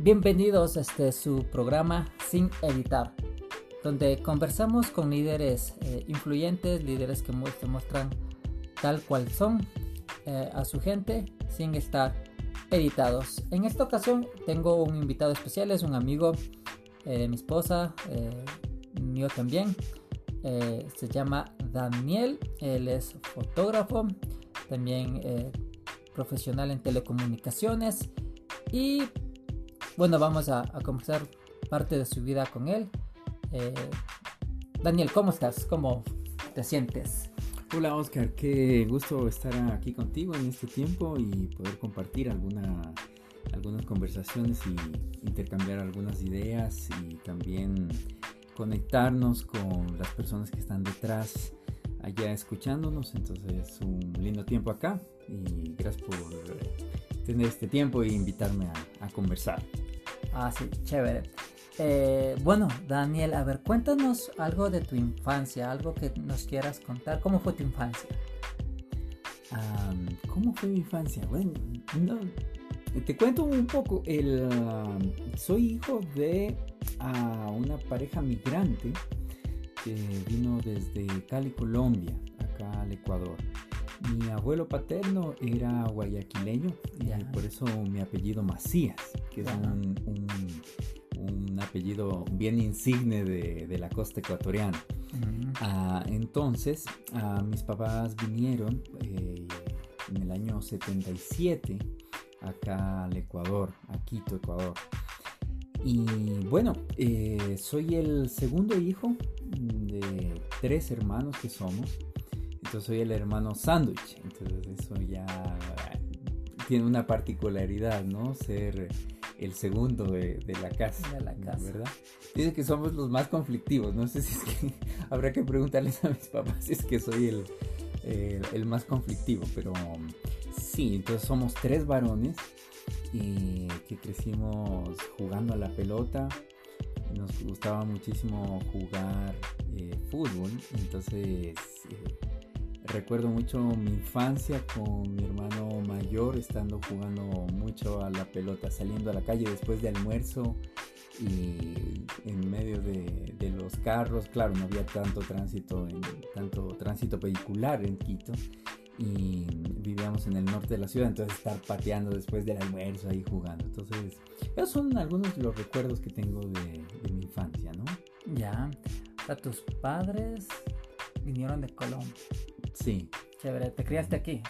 Bienvenidos a este su programa Sin Editar, donde conversamos con líderes eh, influyentes, líderes que muestran tal cual son eh, a su gente sin estar editados. En esta ocasión tengo un invitado especial, es un amigo eh, de mi esposa, mío también. se llama Daniel, él es fotógrafo, también profesional en telecomunicaciones y bueno, vamos a, conversar parte de su vida con él. Eh, Daniel, ¿cómo estás? ¿Cómo te sientes? Hola Oscar, qué gusto estar aquí contigo en este tiempo y poder compartir alguna, algunas conversaciones y intercambiar algunas ideas y también conectarnos con las personas que están detrás allá escuchándonos. Entonces, un lindo tiempo acá y gracias por tener este tiempo e invitarme a conversar. Ah, sí, chévere. Eh, bueno, Daniel, a ver, cuéntanos algo de tu infancia, algo que nos quieras contar. ¿Cómo fue tu infancia? ¿Cómo fue mi infancia? Bueno, te cuento un poco. El, soy hijo de una pareja migrante que vino desde Cali, Colombia, acá al Ecuador. Mi abuelo paterno era guayaquileño y por eso mi apellido Macías, que es un, apellido bien insigne de, la costa ecuatoriana. Ah, entonces, mis papás vinieron eh, en el año 77 acá al Ecuador, a Quito, Ecuador. Y bueno, eh, soy el segundo hijo de tres hermanos que somos. Entonces soy el hermano sándwich. Entonces eso ya tiene una particularidad, ¿no? Ser el segundo de, la casa. De la casa. ¿Verdad? Dice que somos los más conflictivos. No sé si es que habrá que preguntarles a mis papás si es que soy el, el, más conflictivo. Pero sí, entonces somos tres varones y que crecimos jugando a la pelota. Nos gustaba muchísimo jugar eh, fútbol. Entonces... Eh, recuerdo mucho mi infancia con mi hermano mayor, estando jugando mucho a la pelota, saliendo a la calle después de almuerzo y en medio de, los carros, claro, no había tanto tránsito, en, tanto tránsito vehicular en Quito y vivíamos en el norte de la ciudad, entonces estar pateando después del almuerzo ahí jugando. Entonces, esos son algunos de los recuerdos que tengo de, mi infancia, ¿no? Ya, a tus padres vinieron de Colombia. Sí. Chévere, ¿te criaste aquí?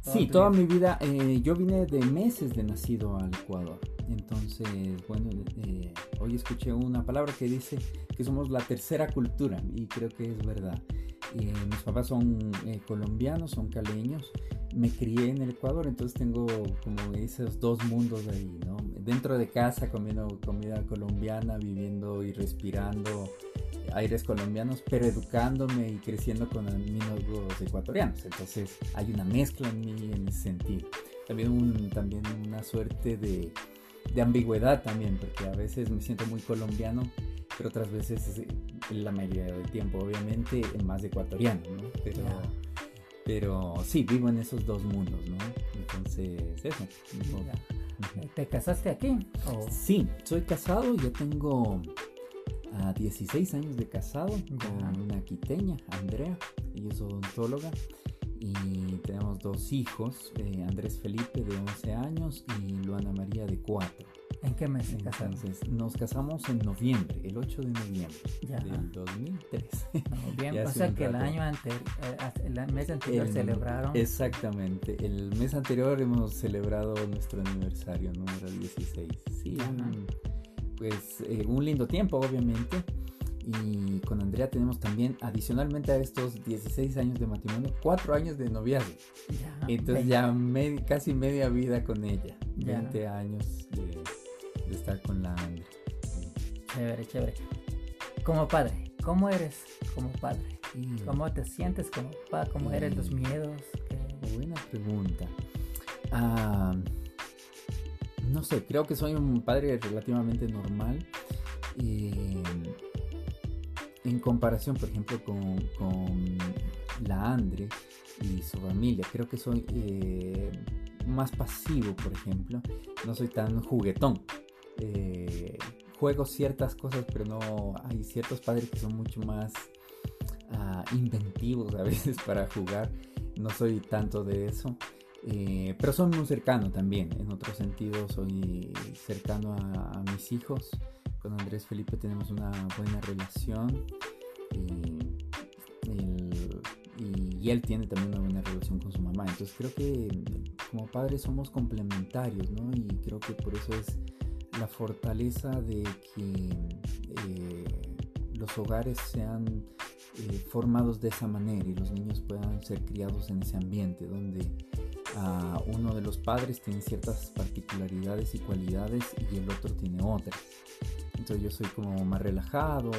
sí, toda mi vida. Eh, yo vine de meses de nacido al Ecuador. Entonces, bueno, eh, hoy escuché una palabra que dice que somos la tercera cultura y creo que es verdad. Eh, mis papás son colombianos, son caleños. Me crié en el Ecuador, entonces tengo como esos dos mundos ahí, ¿no? Dentro de casa comiendo comida colombiana, viviendo y respirando aires colombianos, pero educándome y creciendo con amigos ecuatorianos. Entonces hay una mezcla en mí en ese sentido. También, un, también una suerte de, de ambigüedad también, porque a veces me siento muy colombiano, pero otras veces la mayoría del tiempo obviamente más ecuatoriano, ¿no? Pero, pero sí, vivo en esos dos mundos, ¿no? Entonces, eso. ¿Te casaste aquí? Sí, soy casado, ya tengo a 16 años de casado con una quiteña, Andrea, ella es odontóloga y tenemos dos hijos, eh, Andrés Felipe de 11 años y Luana María de 4. ¿En qué mes se casaron? nos casamos en noviembre, el 8 de noviembre del 2003. o sea que el año anterior, eh, el mes anterior celebraron. Exactamente, el mes anterior hemos celebrado nuestro aniversario número 16. Sí, pues eh, un lindo tiempo, obviamente. Y con Andrea tenemos también, adicionalmente a estos 16 años de matrimonio, 4 años de noviazgo. Entonces ya casi media vida con ella. 20 años de, estar con la Andrea. Chévere, chévere. Como padre, ¿cómo eres como padre? ¿Cómo te sientes como padre? ¿Cómo eres los miedos? Buena pregunta. Ah no sé, creo que soy un padre relativamente normal. En comparación, por ejemplo, con, la Andre y su familia, creo que soy eh, más pasivo, por ejemplo. No soy tan juguetón. eh, juego ciertas cosas, pero no hay ciertos padres que son mucho más ah, inventivos a veces para jugar. No soy tanto de eso. Eh, pero soy muy cercano también. En otro sentido, soy cercano a, mis hijos. Con Andrés Felipe tenemos una buena relación. y él tiene también una buena relación con su mamá. Entonces creo que como padres somos complementarios, ¿no? Y creo que por eso es la fortaleza de que eh, los hogares sean eh, formados de esa manera y los niños puedan ser criados en ese ambiente donde ah, uno de los padres tiene ciertas particularidades y cualidades y el otro tiene otras. Entonces yo soy como más relajado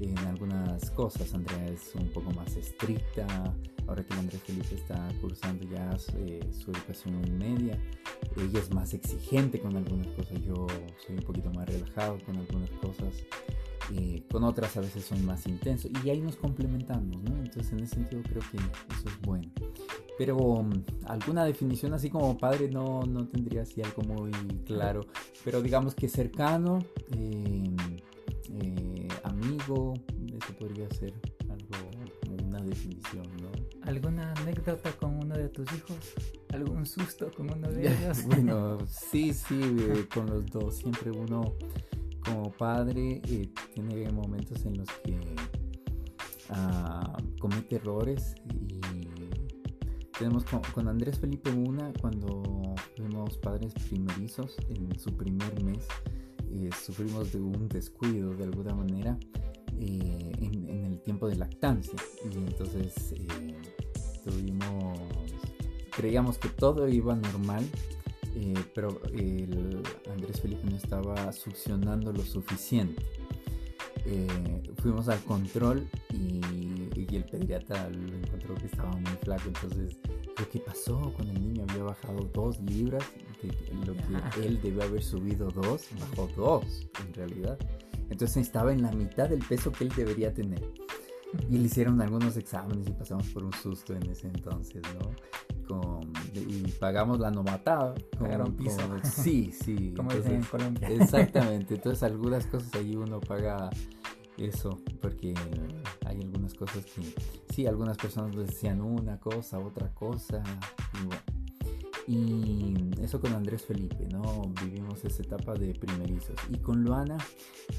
en algunas cosas, Andrea es un poco más estricta, ahora que Andrés Felipe está cursando ya eh, su educación media, ella es más exigente con algunas cosas, yo soy un poquito más relajado con algunas cosas, eh, con otras a veces soy más intenso y ahí nos complementamos, ¿no? Entonces en ese sentido creo que eso es bueno. Pero um, alguna definición así como padre no, no tendría así algo muy claro, pero digamos que cercano, eh, amigo, eso podría ser algo, una definición, ¿no? ¿Alguna anécdota con uno de tus hijos? ¿Algún susto con uno de ellos? bueno, sí, sí, eh, con los dos. Siempre uno como padre eh, tiene momentos en los que ah, comete errores y tenemos con, Andrés Felipe una cuando fuimos padres primerizos en su primer mes eh, sufrimos de un descuido de alguna manera en, en, el tiempo de lactancia. Y entonces tuvimos, creíamos que todo iba normal, eh, pero el Andrés Felipe no estaba succionando lo suficiente. Eh, fuimos al control y, el pediatra lo encontró que estaba muy flaco, entonces lo que pasó con el niño había bajado dos libras, lo que él debe haber subido dos, bajó dos en realidad. Entonces estaba en la mitad del peso que él debería tener. Y le hicieron algunos exámenes y pasamos por un susto en ese entonces, ¿no? Y pagamos la novatada. Pagaron piso. sí, sí. Como dicen en Colombia. Exactamente. Entonces algunas cosas ahí uno paga eso, porque hay algunas cosas que, sí, algunas personas decían una cosa, otra cosa, y bueno. Y eso con Andrés Felipe, ¿no? Vivimos esa etapa de primerizos. Y con Luana,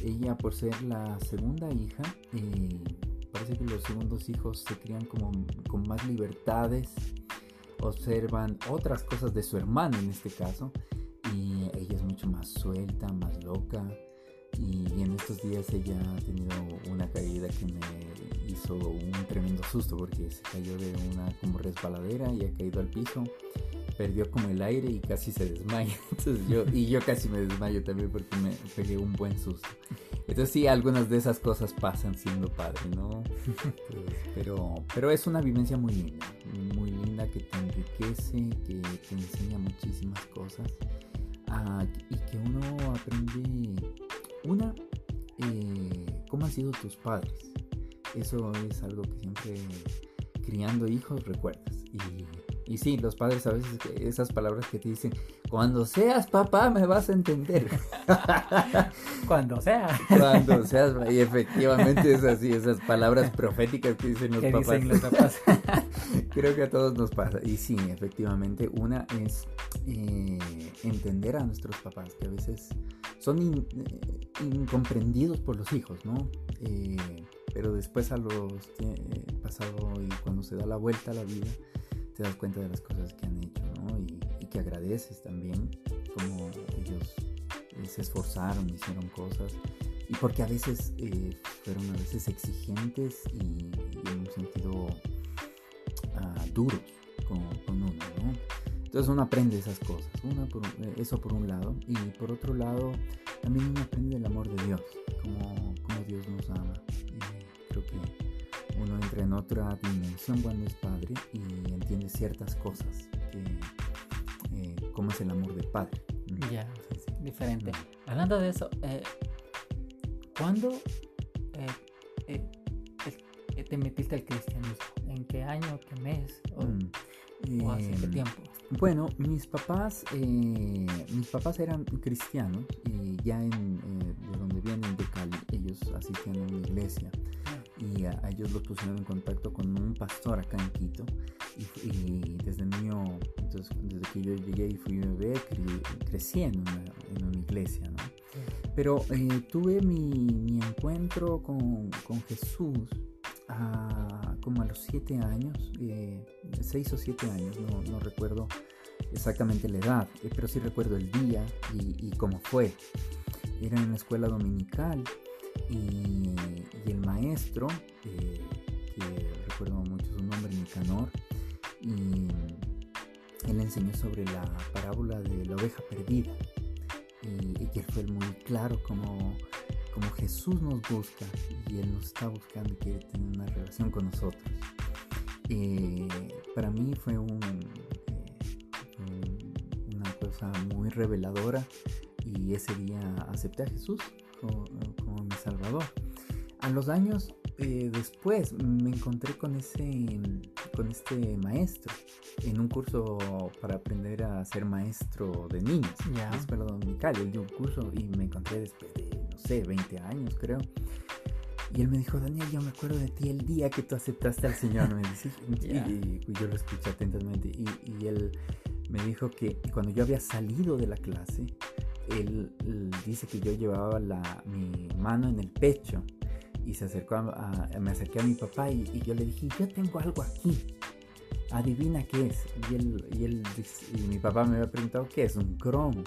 ella por ser la segunda hija, eh, parece que los segundos hijos se crían como con más libertades, observan otras cosas de su hermano en este caso, y ella es mucho más suelta, más loca, y, en estos días ella ha tenido una caída que me hizo un tremendo susto porque se cayó de una como resbaladera y ha caído al piso perdió como el aire y casi se desmaya. Entonces yo, y yo casi me desmayo también porque me pegué un buen susto. Entonces sí, algunas de esas cosas pasan siendo padre, ¿no? pero, pero es una vivencia muy linda, muy que te enriquece, que te enseña muchísimas cosas ah, y que uno aprende, una, eh, cómo han sido tus padres. Eso es algo que siempre criando hijos recuerdas. Y y sí, los padres a veces esas palabras que te dicen, cuando seas papá me vas a entender. cuando sea. Cuando seas, y efectivamente es así, esas palabras proféticas que dicen los papás. Dicen los papás. Creo que a todos nos pasa. Y sí, efectivamente, una es eh, entender a nuestros papás, que a veces son eh, incomprendidos por los hijos, ¿no? Eh, pero después a los pasado y cuando se da la vuelta a la vida, te das cuenta de las cosas que han hecho, ¿no? Y, que agradeces también como ellos eh, se esforzaron, hicieron cosas. Y porque a veces eh, fueron a veces exigentes y, en un sentido uh, duros con, uno, ¿no? Entonces uno aprende esas cosas, una por, eh, eso por un lado, y por otro lado también uno aprende el amor de Dios, como, como Dios nos ama. Y creo que uno entra en otra dimensión cuando es padre y entiende ciertas cosas, que, eh, como es el amor de padre. Ya, diferente. Hablando de eso, eh, ¿cuándo eh, te metiste al cristianismo? ¿En qué año, qué mes? Mm. ¿O hace qué Em, tiempo? Bueno, mis papás, eh, mis papás eran cristianos y ya en, eh, de donde vienen de Cali, ellos asistían a una iglesia y a, a ellos los pusieron en contacto con un pastor acá en Quito y, y desde niño, entonces desde que yo llegué y fui bebé, cre- crecí en una, en una iglesia, ¿no? Pero eh, tuve mi, mi encuentro con, con Jesús a- como a los siete años, eh, seis o siete años, no, no recuerdo exactamente la edad, eh, pero sí recuerdo el día y, y cómo fue. Era en la escuela dominical y, y el maestro, eh, que recuerdo mucho su nombre, Nicanor, y él enseñó sobre la parábola de la oveja perdida y, y que fue muy claro como, como Jesús nos busca y Él nos está buscando y quiere tener una relación con nosotros. Eh, para mí fue un, eh, un- una cosa muy reveladora y ese día acepté a Jesús como, como mi Salvador. A los años eh, después me encontré con ese con este maestro en un curso para aprender a ser maestro de niños Ya. en la escuela dominical. Él dio un curso y me encontré después de, no sé, 20 años creo. Y él me dijo, Daniel, yo me acuerdo de ti el día que tú aceptaste al Señor. Me dice, y, y- y yo lo escuché atentamente. Y, y él me dijo que cuando yo había salido de la clase, él, él dice que yo llevaba la, mi mano en el pecho y se acercó a, a- me acerqué a mi papá y, y yo le dije, yo tengo algo aquí. Adivina qué es. Y él, y él y mi papá me había preguntado qué es, un cromo.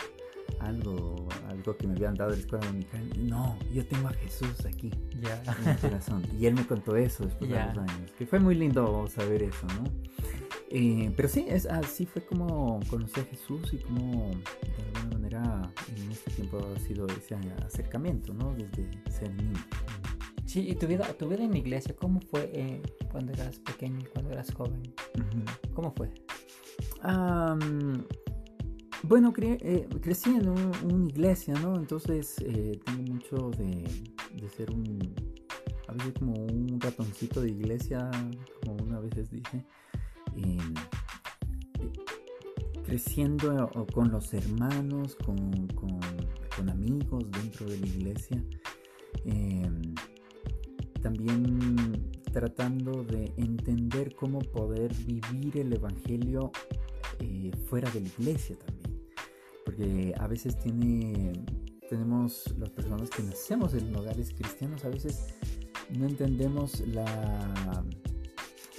Algo, algo que me habían dado de la escuela dominical. No, yo tengo a Jesús aquí Ya. en mi corazón. Y él me contó eso después Ya. de los años. Que fue muy lindo saber eso, ¿no? Eh, pero sí, es, así fue como conocí a Jesús y como de alguna manera en este tiempo ha sido ese acercamiento, ¿no? Desde ser niño. Sí, y tu vida, tu vida en la iglesia, ¿cómo fue eh, cuando eras pequeño cuando eras joven? Ujú. ¿Cómo fue? Am, bueno, eh, crecí en un- una iglesia, ¿no? Entonces eh, tengo mucho de, ser un, a como un ratoncito de iglesia, como una veces dice. Em, eh, creciendo con los hermanos, con, con- con amigos dentro de la iglesia. Em, también tratando de entender cómo poder vivir el Evangelio fuera de la iglesia también. Porque a veces tiene, tenemos las personas que nacemos en hogares cristianos, a veces no entendemos la,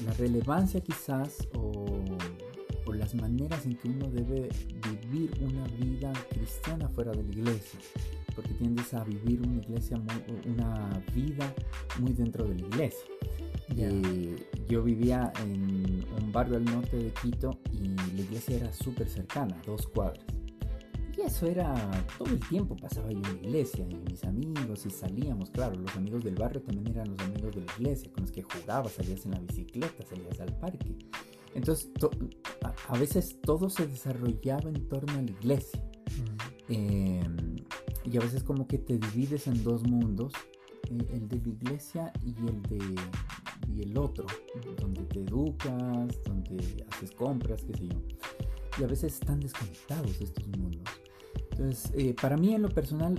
la relevancia quizás o, o las maneras en que uno debe vivir una vida cristiana fuera de la iglesia. Porque tiendes a vivir una iglesia, muy- una vida muy dentro de la iglesia. Ya. Eh, yo vivía en un barrio al norte de Quito y la iglesia era súper cercana, dos cuadras. Y eso era todo el tiempo, pasaba yo en la iglesia y mis amigos y salíamos, claro, los amigos del barrio también eran los amigos de la iglesia, con los que jugabas, salías en la bicicleta, salías al parque. Entonces, to- a, a veces todo se desarrollaba en torno a la iglesia. Eh, y a veces como que te divides en dos mundos, eh, el de la iglesia y el de y el otro, donde te educas, donde haces compras, qué sé yo. Y a veces están desconectados estos mundos. Entonces, eh, para mí en lo personal,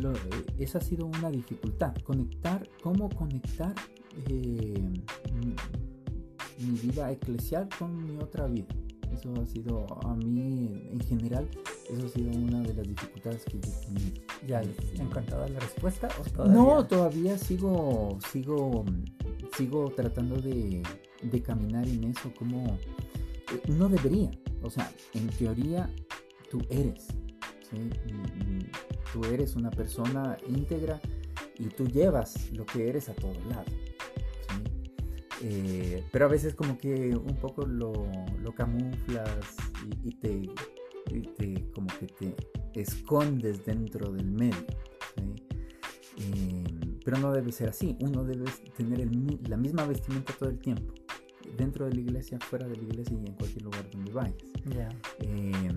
lo- eh, esa ha sido una dificultad, conectar, cómo conectar eh, mi, mi vida eclesial con mi otra vida. Eso ha sido, a mí en general, eso ha sido una de las dificultades que yo tenido. ¿Ya encontrado la respuesta o todavía? No, todavía sigo, sigo, sigo tratando de, de caminar en eso como no debería. O sea, en teoría tú eres, ¿sí? Tú eres una persona íntegra y tú llevas lo que eres a todo lado. ¿sí? Eh, pero a veces como que un poco lo, lo camuflas y, y te, y te como que te escondes dentro del medio. ¿sí? Eh, pero no debe ser así. Uno debe tener el la misma vestimenta todo el tiempo. Dentro de la iglesia, fuera de la iglesia y en cualquier lugar donde vayas. Ya. Eh,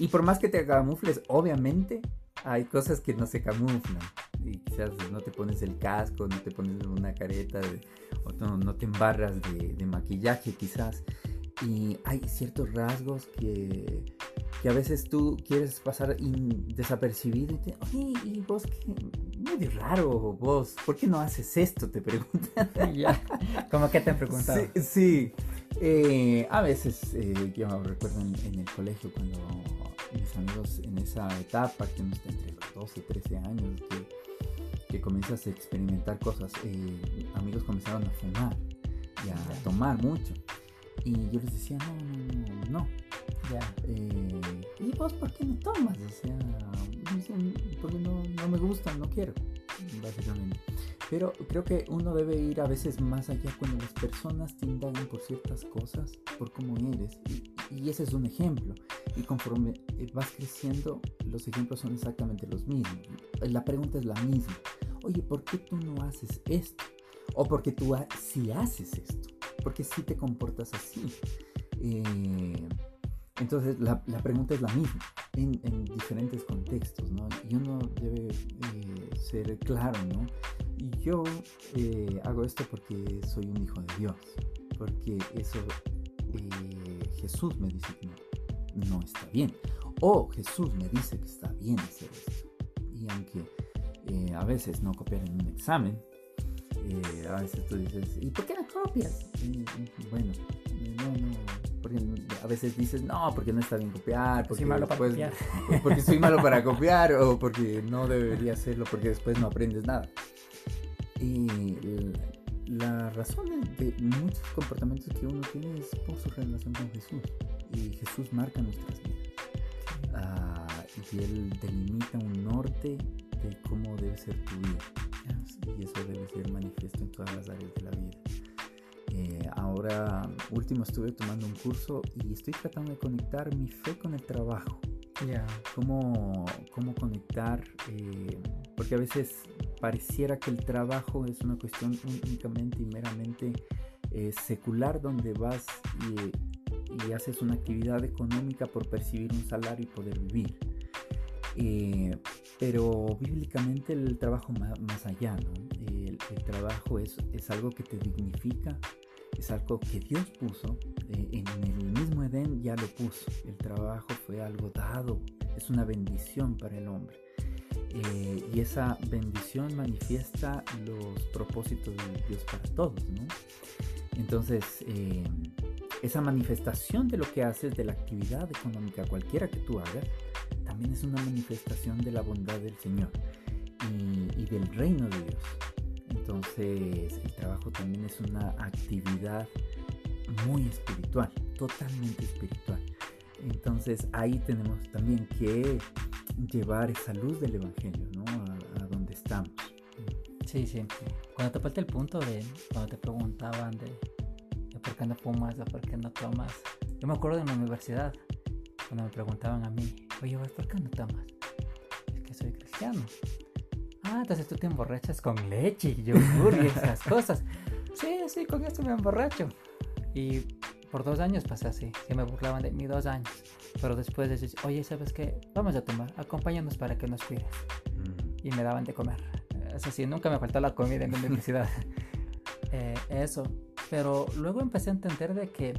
y por más que te camufles, obviamente hay cosas que no se camuflan. Y quizás no te pones el casco, no te pones una careta, de- o no, no te embarras de, de maquillaje quizás. y hay ciertos rasgos que, que a veces tú quieres pasar desapercibido y te, oye, ¿y vos qué? Medio raro vos, ¿por qué no haces esto? Te preguntan. ya, como que te han preguntado. Sí, sí. Eh, a veces eh, yo recuerdo en, en, el colegio cuando mis amigos en esa etapa, que uno está entre los 12 y 13 años, que, que comienzas a experimentar cosas, eh, amigos comenzaron a fumar y a tomar mucho. Y yo les decía, no, no, no, no. Ya. Eh, ¿Y vos por qué no tomas? O sea, porque no, no me gusta, no quiero, básicamente. Pero creo que uno debe ir a veces más allá cuando las personas te indagan por ciertas cosas, por cómo eres. Y, y ese es un ejemplo. Y conforme eh, vas creciendo, los ejemplos son exactamente los mismos. La pregunta es la misma. Oye, ¿por qué tú no haces esto? O porque tú si haces esto porque si te comportas así. Eh, entonces la, pregunta es la misma en, en, diferentes contextos, ¿no? Y uno debe eh, ser claro, ¿no? Yo hago esto porque soy un hijo de Dios, porque eso Jesús me dice que no, no, está bien, o Jesús me dice que está bien hacer esto. Y aunque a veces no copiar en un examen, a veces tú dices, ¿y por qué no copias? bueno, no, no, porque a veces dices, no, porque no está bien copiar, porque soy malo para copiar. porque soy malo para copiar o porque no debería hacerlo, porque después no aprendes nada. Y la razón de muchos comportamientos que uno tiene es por su relación con Jesús. Y Jesús marca nuestras vidas. Ah, y Él delimita un norte de cómo debe ser tu vida. Y eso debe ser manifiesto en todas las áreas de la vida. Eh, ahora último estuve tomando un curso y estoy tratando de conectar mi fe con el trabajo. Yeah. Cómo, cómo conectar, eh, porque a veces pareciera que el trabajo es una cuestión únicamente y meramente eh, secular donde vas y, y, haces una actividad económica por percibir un salario y poder vivir. pero bíblicamente el trabajo más, más allá, ¿no? el, el, trabajo es, es algo que te dignifica, es algo que Dios puso, eh, en el mismo Edén ya lo puso, el trabajo fue algo dado, es una bendición para el hombre. Eh, y esa bendición manifiesta los propósitos de Dios para todos, ¿no? Entonces, eh, esa manifestación de lo que haces, de la actividad económica, cualquiera que tú hagas, también es una manifestación de la bondad del Señor y, y del reino de Dios. Entonces el trabajo también es una actividad muy espiritual, totalmente espiritual. Entonces ahí tenemos también que llevar esa luz del Evangelio ¿no? a, donde estamos. Sí, sí. Cuando te falta el punto de cuando te preguntaban de, por qué no fumas o por qué no tomas. Yo me acuerdo en la universidad, cuando me preguntaban a mí, oye, ¿por qué no tomas? Es que soy cristiano. Ah, entonces tú te emborrachas con leche y yogur y esas cosas. Sí, sí, con esto me emborracho. Y por dos años pasé así. Se me burlaban de mí dos años. Pero después decís, oye, ¿sabes qué? Vamos a tomar, acompáñanos para que nos cuides. Mm. Y me daban de comer. Es así, nunca me faltó la comida en la universidad. eh, eso. Pero luego empecé a entender de que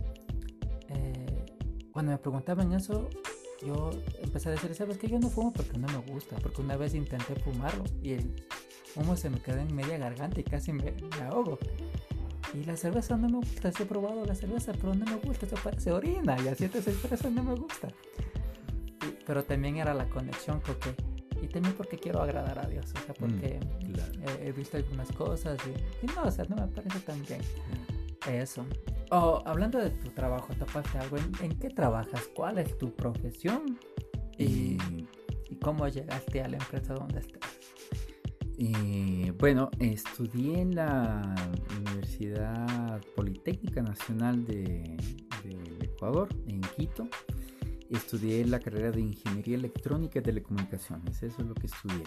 eh, cuando me preguntaban eso, yo empecé a decir, ¿sabes qué? Yo no fumo porque no me gusta, porque una vez intenté fumarlo y el humo se me quedó en media garganta y casi me, ahogo. Y la cerveza no me gusta, sí he probado la cerveza, pero no me gusta, eso parece orina y así te cerveza no me gusta. pero también era la conexión porque, y también porque quiero agradar a Dios, o sea, porque mm, he, visto algunas cosas y, no, o sea, no me parece tan bien. Eso. Oh, hablando de tu trabajo, ¿topaste algo? ¿En, qué trabajas? ¿Cuál es tu profesión? Y, y cómo llegaste a la empresa donde estás? Bueno, estudié en la Universidad Politécnica Nacional de, de, Ecuador, en Quito. Estudié la carrera de Ingeniería Electrónica y Telecomunicaciones, eso es lo que estudié.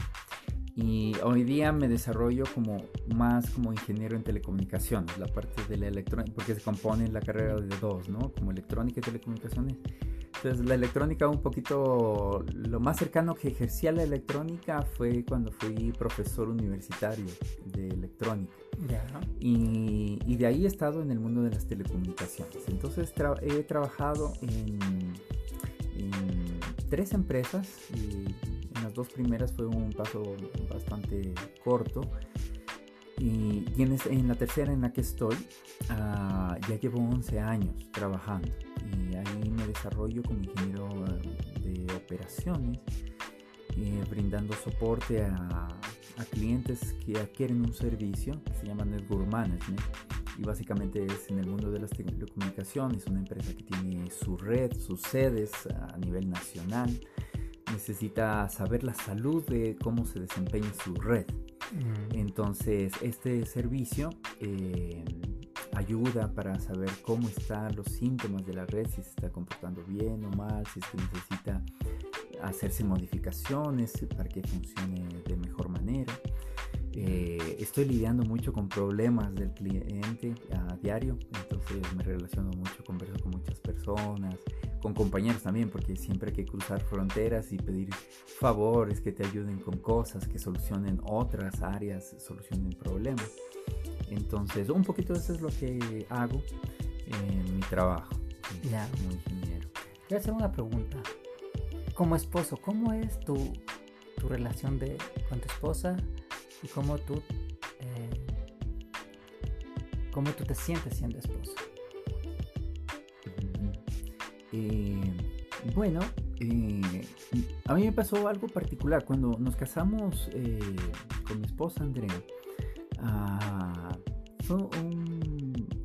Y hoy día me desarrollo como más como ingeniero en telecomunicaciones, la parte de la electrónica, porque se compone la carrera de dos, ¿no? Como electrónica y telecomunicaciones. Entonces la electrónica un poquito, lo más cercano que ejercía la electrónica fue cuando fui profesor universitario de electrónica. Y, y, de ahí he estado en el mundo de las telecomunicaciones. Entonces he trabajado en, en, tres empresas y en las dos primeras fue un paso bastante corto. Y, y en, en, la tercera en la que estoy uh, ya llevo 11 años trabajando y ahí me desarrollo como ingeniero de operaciones, eh, brindando soporte a, a, clientes que adquieren un servicio que se llama Network Management y básicamente es en el mundo de las telecomunicaciones, una empresa que tiene su red, sus sedes a nivel nacional, necesita saber la salud de cómo se desempeña su red. Mm. Entonces, este servicio eh, ayuda para saber cómo están los síntomas de la red, si se está comportando bien o mal, si es que necesita hacerse modificaciones para que funcione de mejor manera. Eh, estoy lidiando mucho con problemas del cliente a diario, entonces me relaciono mucho, converso con muchas personas, con compañeros también, porque siempre hay que cruzar fronteras y pedir favores que te ayuden con cosas, que solucionen otras áreas, solucionen problemas. Entonces, un poquito eso es lo que hago en mi trabajo ya. como ingeniero. Voy a hacer una pregunta. Como esposo, ¿cómo es tu, tu relación de, con tu esposa y cómo tú, eh, cómo tú te sientes siendo esposo? Eh, bueno, eh, a mí me pasó algo particular. Cuando nos casamos con mi esposa Andrea, Ah,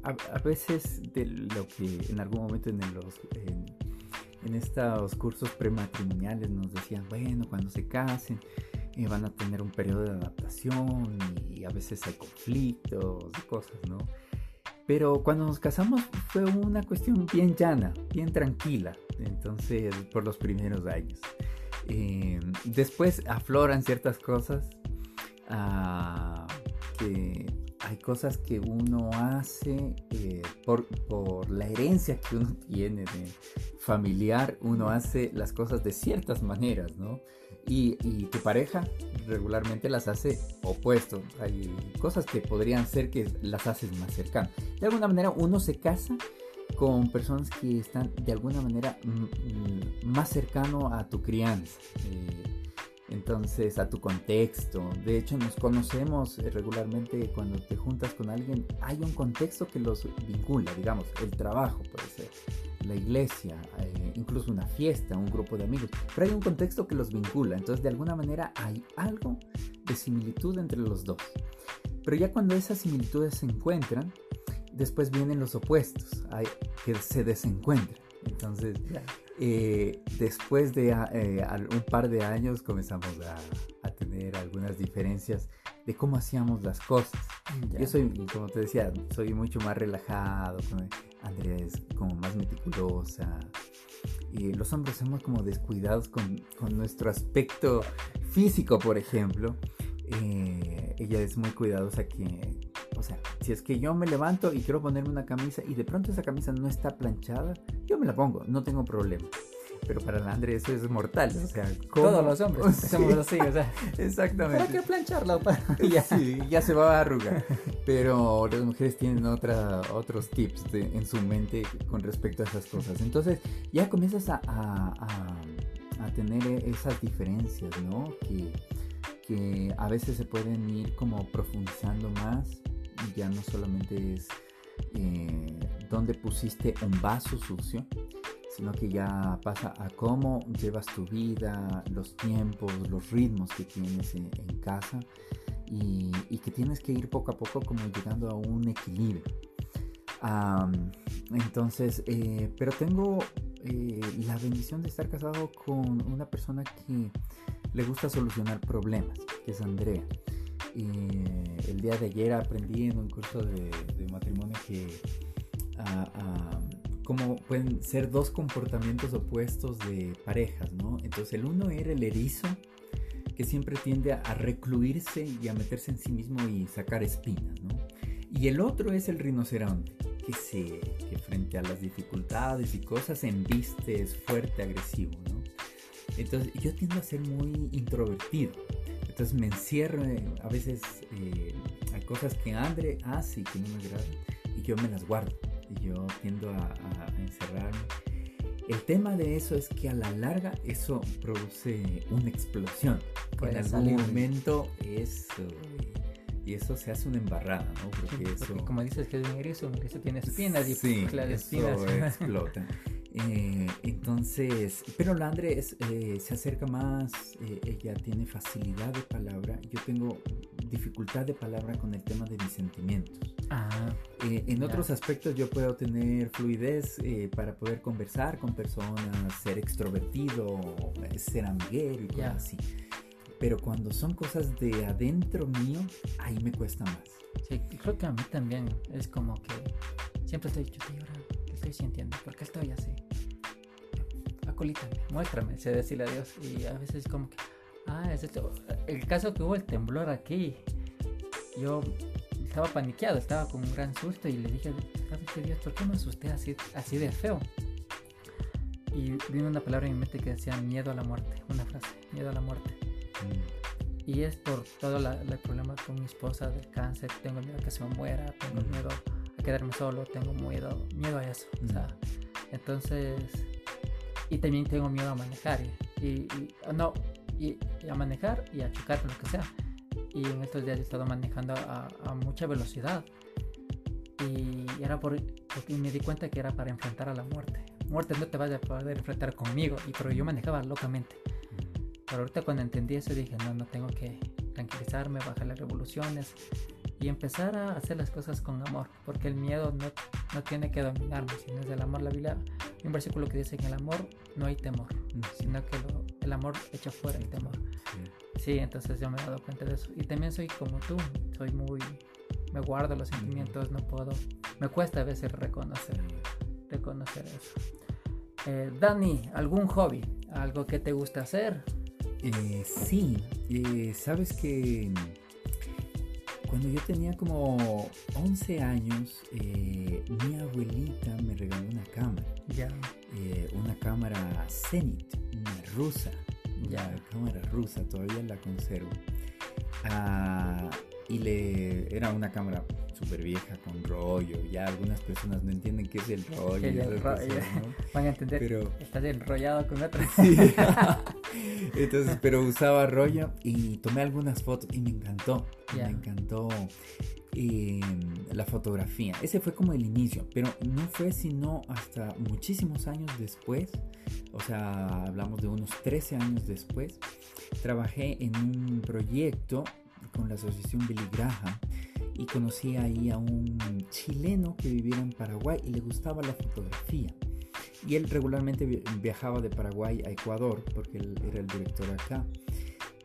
a, veces de lo que en algún momento en, los, en, estos cursos prematrimoniales nos decían, bueno, cuando se casen eh, van a tener un periodo de adaptación y a veces hay conflictos y cosas, ¿no? Pero cuando nos casamos fue una cuestión bien llana, bien tranquila, entonces por los primeros años. Eh, después afloran ciertas cosas. Uh, hay cosas que uno hace eh, por, por, la herencia que uno tiene de familiar, uno hace las cosas de ciertas maneras, ¿no? Y, tu pareja regularmente las hace opuesto. Hay cosas que podrían ser que las haces más cercanas. De alguna manera uno se casa con personas que están de alguna manera más cercano a tu crianza. Eh, entonces a tu contexto. De hecho, nos conocemos eh, regularmente cuando te juntas con alguien. Hay un contexto que los vincula, digamos, el trabajo puede ser, la iglesia, eh, incluso una fiesta, un grupo de amigos. Pero hay un contexto que los vincula. Entonces, de alguna manera hay algo de similitud entre los dos. Pero ya cuando esas similitudes se encuentran, después vienen los opuestos, hay, que se desencuentran. Entonces, eh, después de eh, un par de años comenzamos a, tener algunas diferencias de cómo hacíamos las cosas. Yo soy, como te decía, soy mucho más relajado, Andrea es como más meticulosa. Y los hombres somos como descuidados con, con nuestro aspecto físico, por ejemplo. Eh, ella es muy cuidadosa que, o sea, si es que yo me levanto y quiero ponerme una camisa y de pronto esa camisa no está planchada, yo me la pongo, no tengo problema. Pero para la Andre eso es mortal, o sea, todos los hombres somos así, o sea, exactamente. ¿Para qué plancharla? ya. Sí, ya se va a arrugar. Pero las mujeres tienen otra, otros tips en su mente con respecto a esas cosas. Entonces ya comienzas a, a, a tener esas diferencias, ¿no? Que, que a veces se pueden ir como profundizando más ya no solamente es eh, dónde pusiste un vaso sucio, sino que ya pasa a cómo llevas tu vida, los tiempos, los ritmos que tienes en, casa y, que tienes que ir poco a poco como llegando a un equilibrio. entonces, eh, pero tengo eh, la bendición de estar casado con una persona que le gusta solucionar problemas, que es Andrea. Y el día de ayer aprendí en un curso de, matrimonio que ah, ah, como pueden ser dos comportamientos opuestos de parejas, ¿no? Entonces el uno era el erizo, que siempre tiende a recluirse y a meterse en sí mismo y sacar espinas, ¿no? Y el otro es el rinoceronte, que, se, que frente a las dificultades y cosas embistes fuerte, agresivo, ¿no? Entonces yo tiendo a ser muy introvertido. Entonces me encierro, a veces eh, hay cosas que Andre hace y que no me agradan y yo me las guardo y yo tiendo a, a encerrarme. El tema de eso es que a la larga eso produce una explosión. en algún momento eso y eso se hace una embarrada, ¿no? Porque, eso... como dices que es un erizo, un erizo tiene espinas y sí, las espinas explota. Eh, entonces, pero la Andrés eh, se acerca más, eh, ella tiene facilidad de palabra, yo tengo dificultad de palabra con el tema de mis sentimientos. Ah, en otros aspectos yo puedo tener fluidez para poder conversar con personas, ser extrovertido, ser amiguero y cosas así. Pero cuando son cosas de adentro mío, ahí me cuesta más. Sí, creo que a mí también es como que siempre estoy dicho, ahora ¿qué estoy sintiendo? ¿Por qué estoy así? Acolítame, muéstrame, sé decirle a Dios. Y a veces como que, ah, es esto. El caso que hubo el temblor aquí, yo estaba paniqueado, estaba con un gran susto y le dije, ¿sabes Dios? ¿Por qué me asusté así, así de feo? Y vino una palabra en mi mente que decía miedo a la muerte, una frase, miedo a la muerte. Y es por todo el problema con mi esposa del cáncer. Tengo miedo a que se me muera, tengo miedo a quedarme solo, tengo miedo, miedo a eso. entonces, y también tengo miedo a manejar. Y, no, y, a manejar y a chocar, lo que sea. Y en estos días he estado manejando a, mucha velocidad. Y era por, porque me di cuenta que era para enfrentar a la muerte. Muerte no te vaya a poder enfrentar conmigo. Y pero yo manejaba locamente. Pero ahorita cuando entendí eso dije, no, no tengo que tranquilizarme, bajar las revoluciones y empezar a hacer las cosas con amor, porque el miedo no, no tiene que dominarme, sino es el amor. La Biblia, hay un versículo que dice que en el amor no hay temor, sino que el amor echa fuera el temor. Sí. entonces yo me he dado cuenta de eso. Y también soy como tú, soy muy, me guardo los sentimientos, no puedo, me cuesta a veces reconocer, reconocer eso. Eh, Dani, ¿algún hobby? ¿Algo que te gusta hacer? Eh, sí, eh, sabes que cuando yo tenía como 11 años, eh, mi abuelita me regaló una cámara. Ya. una cámara Zenit, una rusa. Ya. Una cámara rusa, todavía la conservo. Ah, y le era una cámara súper vieja con rollo. Ya algunas personas no entienden qué es el rollo. Van a entender. Pero... Estás enrollado con otra. Entonces, pero usaba rollo y tomé algunas fotos y me encantó. Me encantó em, la fotografía. Ese fue como el inicio, pero no fue sino hasta muchísimos años después. O sea, hablamos de unos 13 años después. Trabajé en un proyecto con la asociación Billy Graham y conocí ahí a un chileno que vivía en Paraguay y le gustaba la fotografía. Y él regularmente viajaba de Paraguay a Ecuador porque él era el director acá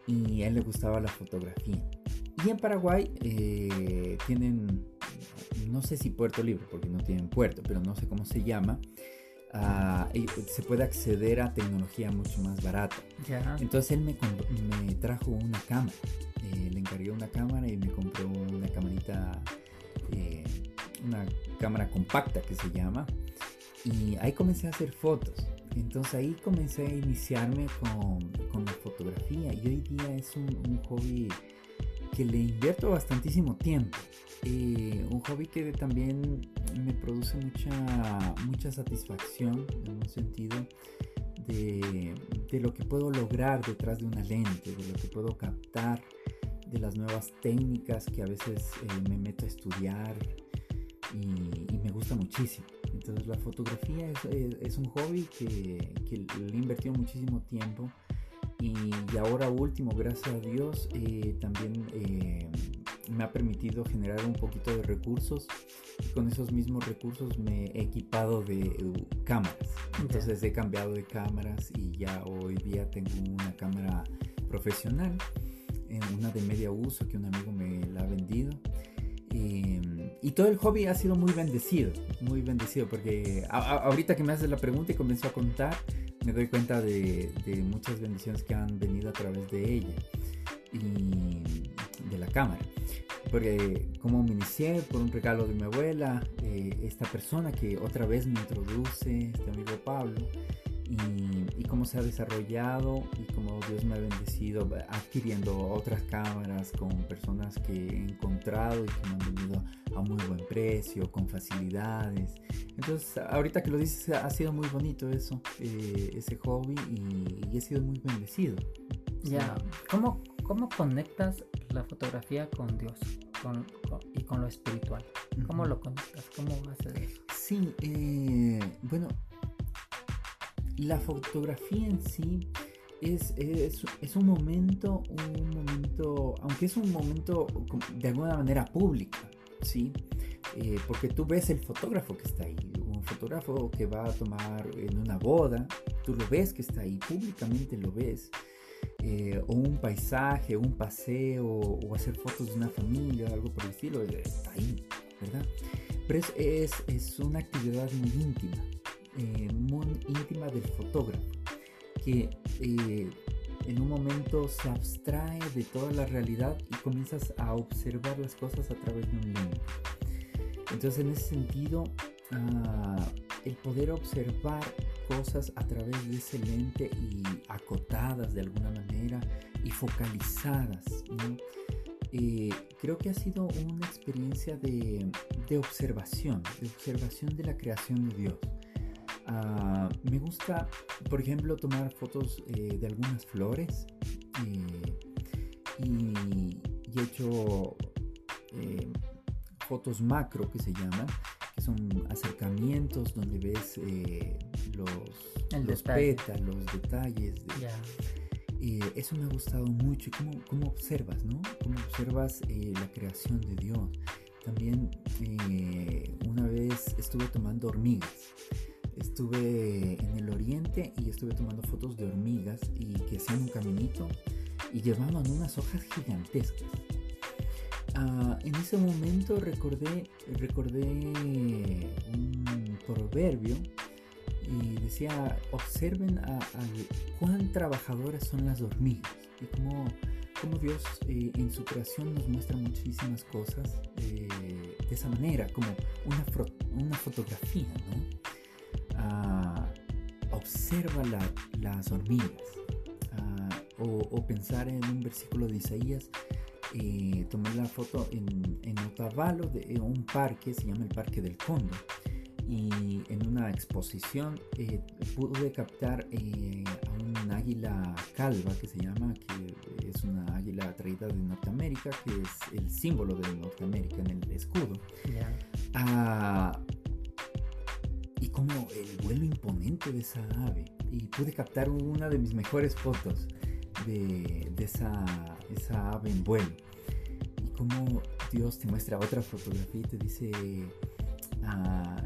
y a él le gustaba la fotografía. Y en Paraguay eh, tienen, no sé si Puerto Libre, porque no tienen puerto, pero no sé cómo se llama. Ah, se puede acceder a tecnología mucho más barata. Entonces él me, me trajo una cámara eh, le encargué una cámara y me compró una camarita, eh, una cámara compacta que se llama. Y ahí comencé a hacer fotos. Entonces ahí comencé a iniciarme con, con la fotografía y hoy día es un, hobby que le invierto bastantísimo tiempo. Eh, un hobby que también me produce mucha, mucha satisfacción en un sentido de, de, lo que puedo lograr detrás de una lente, de lo que puedo captar de las nuevas técnicas que a veces eh, me meto a estudiar y, me gusta muchísimo. Entonces la fotografía es, es, un hobby que, que, le he invertido muchísimo tiempo y, ahora último, gracias a Dios, eh, también eh, me ha permitido generar un poquito de recursos y con esos mismos recursos me he equipado de cámaras. Entonces he cambiado de cámaras y ya hoy día tengo una cámara profesional una de media uso que un amigo me la ha vendido. Y todo el hobby ha sido muy bendecido, muy bendecido, porque ahorita que me haces la pregunta y comenzó a contar, me doy cuenta de, muchas bendiciones que han venido a través de ella y de la cámara. porque como me inicié por un regalo de mi abuela, eh, esta persona que otra vez me introduce, este amigo Pablo, y, cómo se ha desarrollado y cómo Dios me ha bendecido adquiriendo otras cámaras con personas que he encontrado y que me han venido a muy buen precio, con facilidades. Entonces, ahorita que lo dices, ha sido muy bonito eso, eh, ese hobby y, he sido muy bendecido. Ya, ¿Cómo, ¿cómo conectas la fotografía con Dios y con lo espiritual? ¿Cómo lo conectas? ¿Cómo haces eso? Sí, eh, bueno, la fotografía en sí es, es, un momento, un momento, aunque es un momento de alguna manera pública, ¿sí? Eh, porque tú ves el fotógrafo que está ahí, un fotógrafo que va a tomar en una boda, tú lo ves que está ahí, públicamente lo ves, eh, o un paisaje, un paseo, o hacer fotos de una familia, algo por el estilo, está ahí, ¿verdad? Pero es, es una actividad muy íntima, eh, muy íntima del fotógrafo, que eh, en un momento se abstrae de toda la realidad y comienzas a observar las cosas a través de un lente. Entonces en ese sentido, ah, el poder observar cosas a través de ese lente y acotadas de alguna manera y focalizadas, eh, creo que ha sido una experiencia de, de observación, de observación de la creación de Dios. Ah, me gusta, por ejemplo, tomar fotos eh, de algunas flores eh, y, he hecho eh, fotos macro que se llaman, que son acercamientos donde ves los, los pétalos, los detalles. eso me ha gustado mucho. ¿Cómo, cómo observas, no? Cómo observas la creación de Dios. También una vez estuve tomando hormigas estuve en el oriente y estuve tomando fotos de hormigas y que hacían un caminito y llevaban unas hojas gigantescas. Ah, en ese momento recordé, recordé un proverbio y decía, observen a, cuán trabajadoras son las hormigas y cómo, cómo Dios eh, en su creación nos muestra muchísimas cosas eh, de esa manera, como una, una fotografía. Observa las hormigas. o, pensar en un versículo de Isaías, eh, tomé la foto en, en Otavalo, de un parque, se llama el Parque del Condo. Y en una exposición eh, pude captar eh, a un águila calva que se llama, que es una águila traída de Norteamérica, que es el símbolo de Norteamérica en el escudo como el vuelo imponente de esa ave. Y pude captar una de mis mejores fotos de, esa, esa, ave en vuelo. Y como Dios te muestra otra fotografía y te dice ah,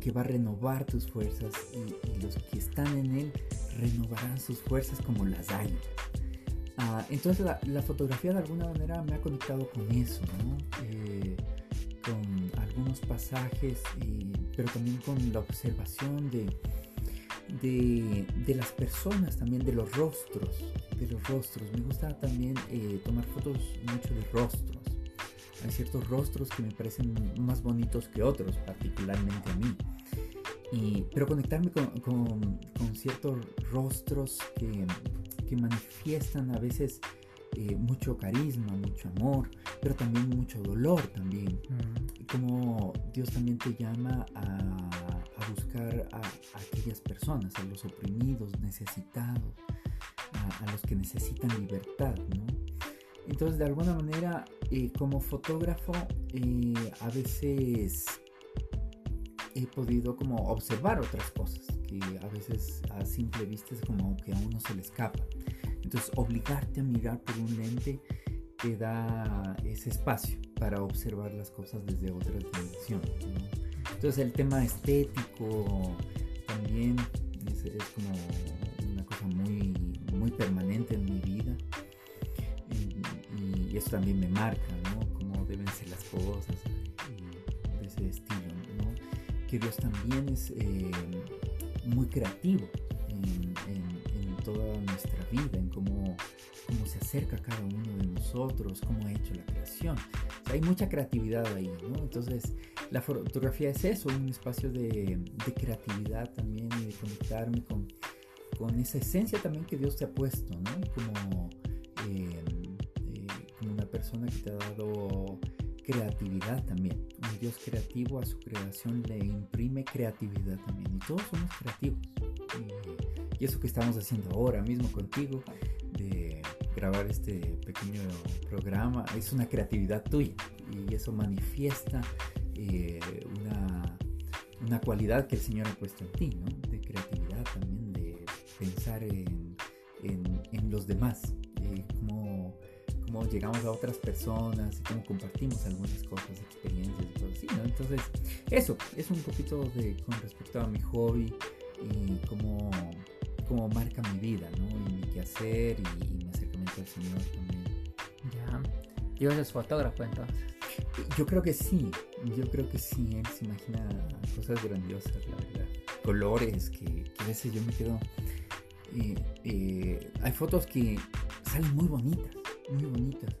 que va a renovar tus fuerzas y, los que están en él renovarán sus fuerzas como las águilas. Ah, entonces la, fotografía de alguna manera me ha conectado con eso, eh, con algunos pasajes y pero también con la observación de, de, las personas, también de los rostros, de los rostros. Me gusta también eh, tomar fotos mucho de rostros. Hay ciertos rostros que me parecen más bonitos que otros, particularmente a mí. Y, pero conectarme con, con, ciertos rostros que, que, manifiestan a veces eh, mucho carisma, mucho amor, pero también mucho dolor también. Como Dios también te llama a, buscar a, aquellas personas, a los oprimidos, necesitados, a, los que necesitan libertad, ¿no? Entonces, de alguna manera, eh, como fotógrafo, eh, a veces he podido como observar otras cosas que a veces a simple vista es como que a uno se le escapa. Entonces, obligarte a mirar por un lente te da ese espacio para observar las cosas desde otras dimensiones. Entonces el tema estético también es, como una cosa muy, muy permanente en mi vida y, eso también me marca, ¿no? Cómo deben ser las cosas de ese estilo, ¿no? Que Dios también es eh, muy creativo en, toda nuestra vida, en cómo, cómo se acerca cada uno de nosotros, cómo ha hecho la creación. hay mucha creatividad ahí, ¿no? Entonces, la fotografía es eso, un espacio de, de creatividad también y de conectarme con, con, esa esencia también que Dios te ha puesto, ¿no? Como, eh, eh, como una persona que te ha dado creatividad también. Un Dios creativo a su creación le imprime creatividad también. Y todos somos creativos. Y, eso que estamos haciendo ahora mismo contigo, grabar este pequeño programa, es una creatividad tuya. Y eso manifiesta eh, una, una, cualidad que el Señor ha puesto en ti, ¿no? De creatividad también, de pensar en, en, los demás. Eh, como cómo llegamos a otras personas y cómo compartimos algunas cosas, experiencias y cosas así, ¿no? Entonces, eso, es un poquito de con respecto a mi hobby y cómo, cómo marca mi vida, ¿no? Y mi quehacer y, y al Señor también. Ya. Dios es fotógrafo entonces. Yo creo que sí, yo creo que sí, él se imagina cosas grandiosas, la verdad. Colores que, a veces yo me quedo... Eh, eh, hay fotos que salen muy bonitas, muy bonitas.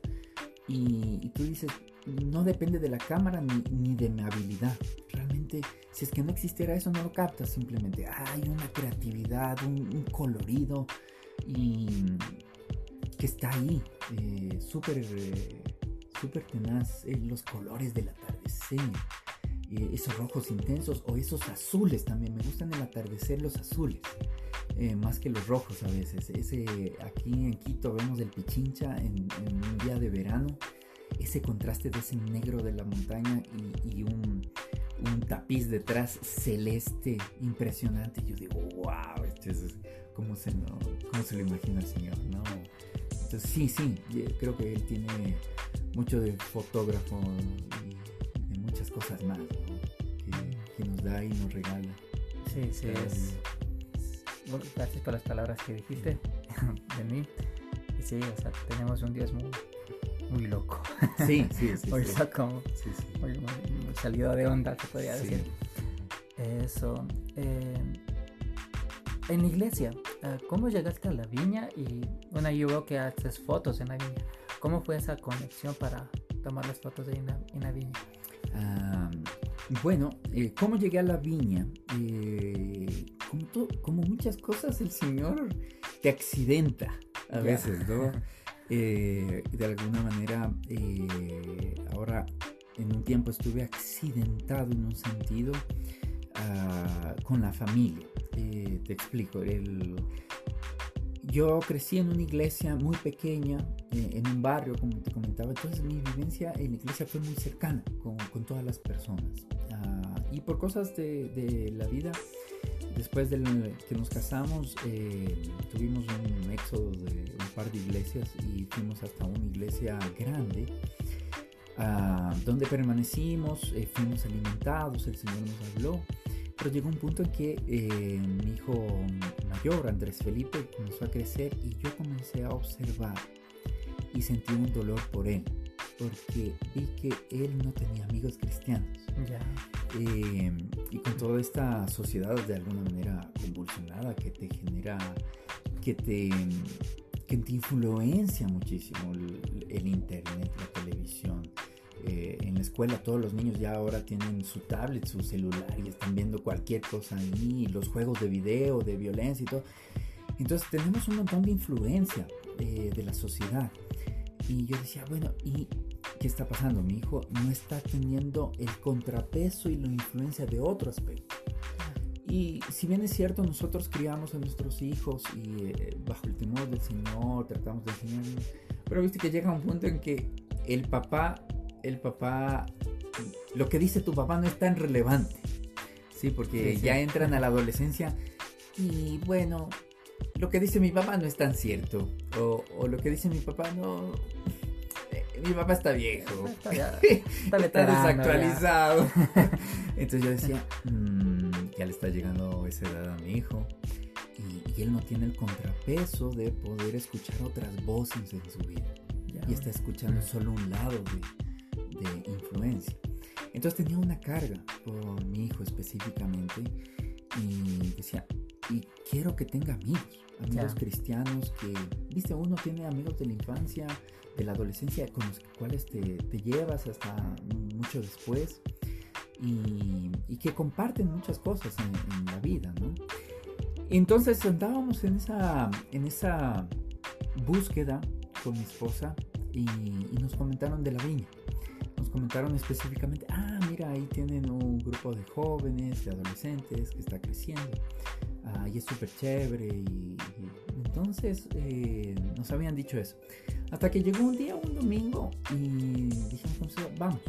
Y, tú dices, no depende de la cámara ni, de mi habilidad. Realmente, si es que no existiera eso, no lo captas simplemente. Hay una creatividad, un, colorido y que está ahí, eh, súper eh, súper tenaz. Eh, los colores del atardecer, esos rojos intensos o esos azules también. Me gustan el atardecer los azules. Eh, más que los rojos a veces. Ese, aquí en Quito vemos el Pichincha en, un día de verano, ese contraste de ese negro de la montaña y, un, tapiz detrás celeste impresionante. Yo digo, wow, este es como se, no, cómo se lo imagina el Señor, ¿no? Entonces sí, sí, creo que él tiene mucho de fotógrafo y de muchas cosas más que, nos da y nos regala. Sí, sí, es gracias por las palabras que dijiste de mí. Y sí, o sea, tenemos un Dios muy, muy loco. Sí, sí, sí. muy loco, Muy, salido de onda, se podría decir. Eso. Eh, en la iglesia, eh, ¿cómo llegaste a la viña? Y bueno, yo veo que haces fotos en la viña. ¿Cómo fue esa conexión para tomar las fotos de en, la, viña? bueno, eh, ¿cómo llegué a la viña? como, muchas cosas, el Señor te accidenta a veces, ¿no? Eh, de alguna manera, eh, ahora en un tiempo estuve accidentado en un sentido ah, con la familia. Eh, te explico, el, yo crecí en una iglesia muy pequeña, en un barrio, como te comentaba, entonces mi vivencia en la iglesia fue muy cercana con, todas las personas. Ah, y por cosas de la vida, después de que nos casamos, eh, tuvimos un éxodo de un par de iglesias y fuimos hasta una iglesia grande, ah, donde permanecimos, eh, fuimos alimentados, el Señor nos habló. Pero llegó un punto en que eh, mi hijo mayor, Andrés Felipe, comenzó a crecer y yo comencé a observar y sentí un dolor por él, porque vi que él no tenía amigos cristianos. Eh, y con toda esta sociedad de alguna manera convulsionada que te genera, que te, que te influencia muchísimo el, internet, la televisión. Eh, en la escuela todos los niños ya ahora tienen su tablet, su celular y están viendo cualquier cosa ahí, los juegos de video, de violencia y todo. Entonces tenemos un montón de influencia eh, de la sociedad. Y yo decía, bueno, ¿y ¿qué está pasando? Mi hijo no está teniendo el contrapeso y la influencia de otro aspecto. Y si bien es cierto, nosotros criamos a nuestros hijos y eh, bajo el temor del Señor tratamos de enseñarles, pero viste que llega un punto en que el papá, el papá, lo que dice tu papá no es tan relevante, ¿sí? Porque ya entran a la adolescencia y bueno, lo que dice mi papá no es tan cierto, o, o lo que dice mi papá no, mi papá está viejo, está, desactualizado. Entonces yo decía, mm, ya le está llegando esa edad a mi hijo y, él no tiene el contrapeso de poder escuchar otras voces en su vida y está escuchando solo un lado de, de influencia. Entonces tenía una carga por mi hijo específicamente y decía, y quiero que tenga amigos, amigos cristianos que, viste, uno tiene amigos de la infancia, de la adolescencia, con los cuales te, te llevas hasta mucho después y, y, que comparten muchas cosas en, en, la vida, ¿no? Entonces andábamos en esa, en esa búsqueda con mi esposa y, y nos comentaron de la viña nos comentaron específicamente, ah, mira, ahí tienen un grupo de jóvenes, de adolescentes que está creciendo. Ah, y es súper chévere. Y, entonces eh, nos habían dicho eso. Hasta que llegó un día, un domingo, y dijimos, vamos.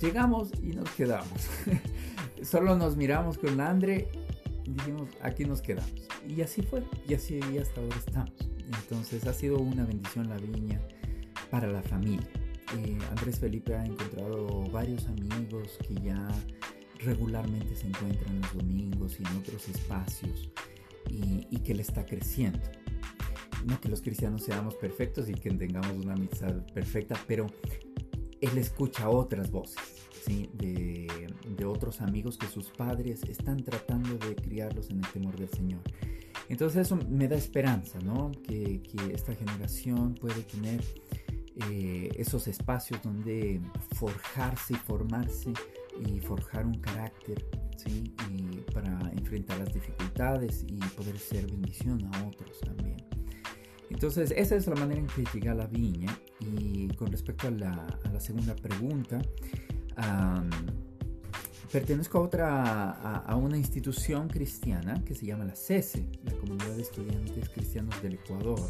Llegamos y nos quedamos. Solo nos miramos con Andre, dijimos, aquí nos quedamos. Y así fue, y así hasta ahora estamos. Entonces ha sido una bendición la viña para la familia. Eh, Andrés Felipe ha encontrado varios amigos que ya regularmente se encuentran los domingos y en otros espacios y, que le está creciendo. No que los cristianos seamos perfectos y que tengamos una amistad perfecta, pero él escucha otras voces ¿sí? de, otros amigos que sus padres están tratando de criarlos en el temor del Señor. Entonces eso me da esperanza, ¿no? Que, que esta generación puede tener eh, esos espacios donde forjarse y formarse y forjar un carácter, ¿sí? Y para enfrentar las dificultades y poder ser bendición a otros también. Entonces, esa es la manera en que llega la viña. Y con respecto a la, a la segunda pregunta, pertenezco a otra, a, a, una institución cristiana que se llama la CESE, la Comunidad de Estudiantes Cristianos del Ecuador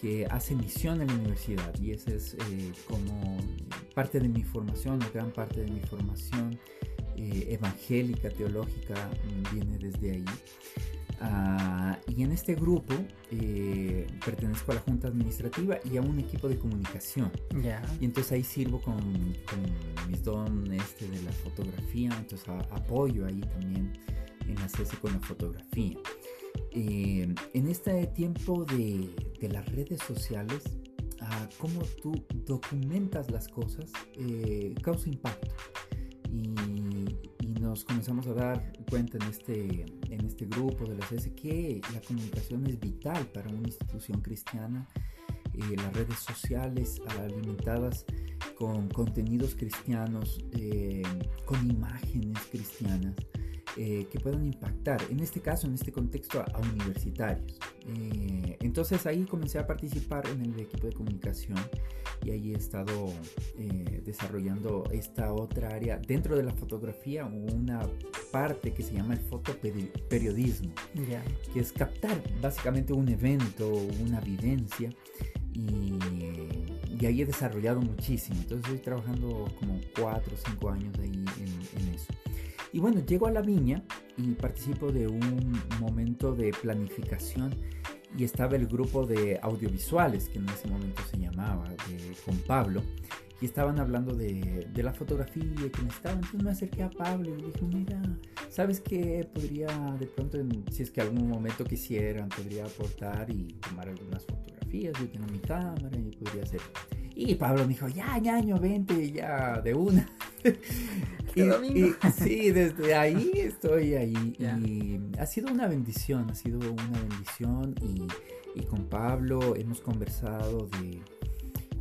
que hace misión en la universidad y esa es eh, como parte de mi formación, gran parte de mi formación eh, evangélica, teológica, mm, viene desde ahí. Ah, y en este grupo eh, pertenezco a la junta administrativa y a un equipo de comunicación. Y entonces ahí sirvo con, con mis dones este de la fotografía, entonces apoyo ahí también en hacerse con la fotografía. Eh, en este tiempo de, las redes sociales, ah, cómo tú documentas las cosas eh, causa impacto. Y, nos comenzamos a dar cuenta en este, en este grupo de las S que la comunicación es vital para una institución cristiana. Eh, las redes sociales alimentadas con contenidos cristianos, con imágenes cristianas, eh, que puedan impactar, en este caso, en este contexto, a, universitarios. Eh, entonces ahí comencé a participar en el equipo de comunicación y ahí he estado eh, desarrollando esta otra área dentro de la fotografía, una parte que se llama el fotoperiodismo, que es captar básicamente un evento, una vivencia y, y, ahí he desarrollado muchísimo. Entonces estoy trabajando como 4 o 5 años ahí en, en eso. Y bueno, llego a la viña y participo de un momento de planificación y estaba el grupo de audiovisuales, que en ese momento se llamaba, con Pablo, y estaban hablando de, de, la fotografía que necesitaban. Entonces me acerqué a Pablo y le dije, mira, ¿sabes qué? Podría de pronto, si es que algún momento quisieran, podría aportar y tomar algunas fotografías. Yo tengo mi cámara y podría hacer. Y Pablo me dijo, ya, ñaño, vente ya de una. y, sí, desde ahí estoy ahí. Y ha sido una bendición, ha sido una bendición. Y, con Pablo hemos conversado de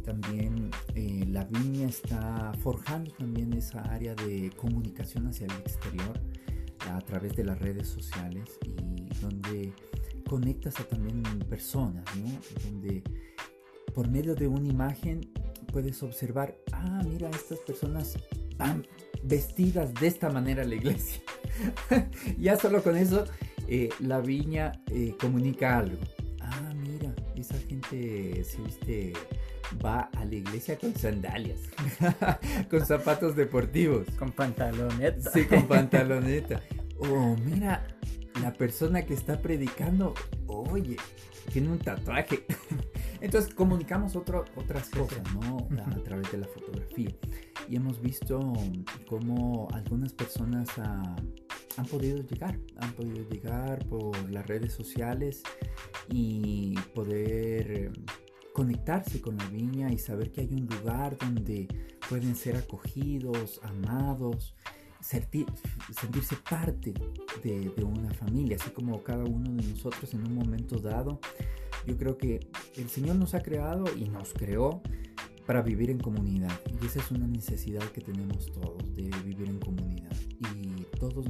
también eh, la viña está forjando también esa área de comunicación hacia el exterior a través de las redes sociales y donde conectas a también personas, ¿no? Donde por medio de una imagen puedes observar, ah, mira, estas personas van vestidas de esta manera a la iglesia. ya solo con eso eh, la viña eh, comunica algo. Ah, mira, esa gente se viste, va a la iglesia con sandalias, con zapatos deportivos. Con pantaloneta. Sí, con pantaloneta. Oh, mira, la persona que está predicando, oye, tiene un tatuaje. Entonces comunicamos otras cosas, ¿no? A, través de la fotografía. Y hemos visto cómo algunas personas han podido llegar, han podido llegar por las redes sociales y poder conectarse con la viña y saber que hay un lugar donde pueden ser acogidos, amados sentirse parte de, de, una familia, así como cada uno de nosotros en un momento dado. Yo creo que el Señor nos ha creado y nos creó para vivir en comunidad. Y esa es una necesidad que tenemos todos, de vivir en comunidad. Y todos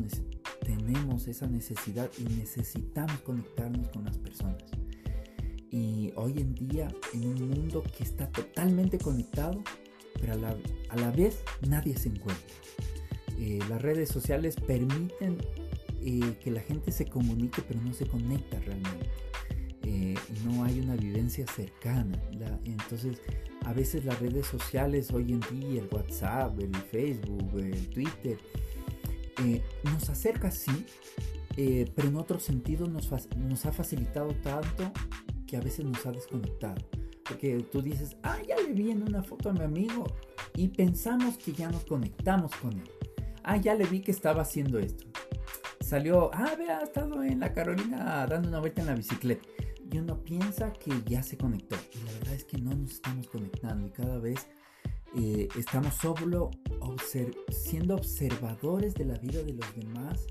tenemos esa necesidad y necesitamos conectarnos con las personas. Y hoy en día, en un mundo que está totalmente conectado, pero a la, a la vez nadie se encuentra. Eh, las redes sociales permiten eh, que la gente se comunique, pero no se conecta realmente. Eh, no hay una vivencia cercana. entonces, a veces las redes sociales hoy en día, el WhatsApp, el Facebook, el Twitter, nos acerca sí, pero en otro sentido nos, nos ha facilitado tanto que a veces nos ha desconectado. Porque tú dices, ah, ya le vi en una foto a mi amigo y pensamos que ya nos conectamos con él. Ah, ya le vi que estaba haciendo esto. Salió, ah, vea, ha estado en la Carolina dando una vuelta en la bicicleta. Y uno piensa que ya se conectó. Y la verdad es que no nos estamos conectando y cada vez eh, estamos solo siendo observadores de la vida de los demás